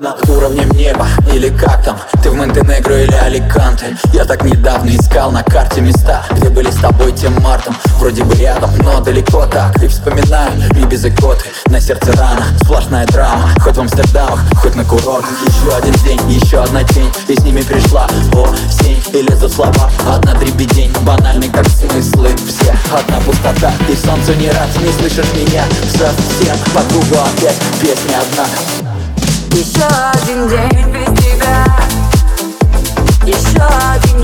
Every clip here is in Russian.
Над уровнем неба, или как там? Ты в Монтенегро или Аликанте Я так недавно искал на карте места Где были с тобой тем мартом. Вроде бы рядом, но далеко так. И вспоминаю не без икоты. На сердце рана, сплошная драма. Хоть в Амстердамах, хоть на курортах. Еще один день, еще одна тень. И с ними пришла осень. И лезут слова, одна дребедень. Банальный как смыслы все. Одна пустота, и солнцу не рад. Не слышишь меня совсем. По кругу опять песня одна еще один день без тебя. Еще один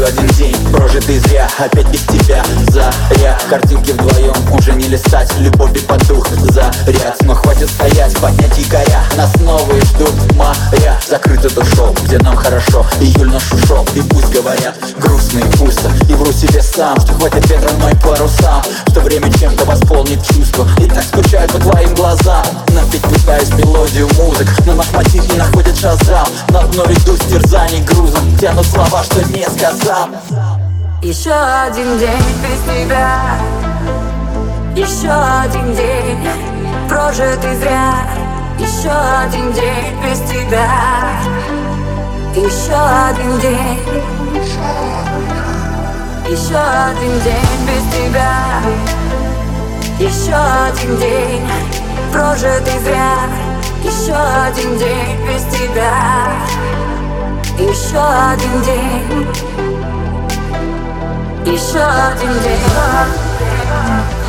Еще один день. Прожитый зря Опять без тебя. Заря Картинки вдвоем уже не листать. Любовь и потух заряд Но хватит стоять, поднять якоря. Нас новые ждут моря. Закрыт этот шоу, где нам хорошо. Июль наш ушел, и пусть говорят. Грустно и пусто, и вру себе сам Что хватит ветра мной парусам. Что время чем-то восполнит чувство И так скучаю по твоим глазам. Напить пытаюсь мелодию музык. Но наш мотив не находит шазам На дно веду с терзаний грузом. Тянут слова, что не сказал. Еще один день без тебя. Еще один день прожитый зря. Еще один день без тебя. Еще один день. Еще один день без тебя. Еще один день прожитый зря Еще один день без тебя Еще один день еще один день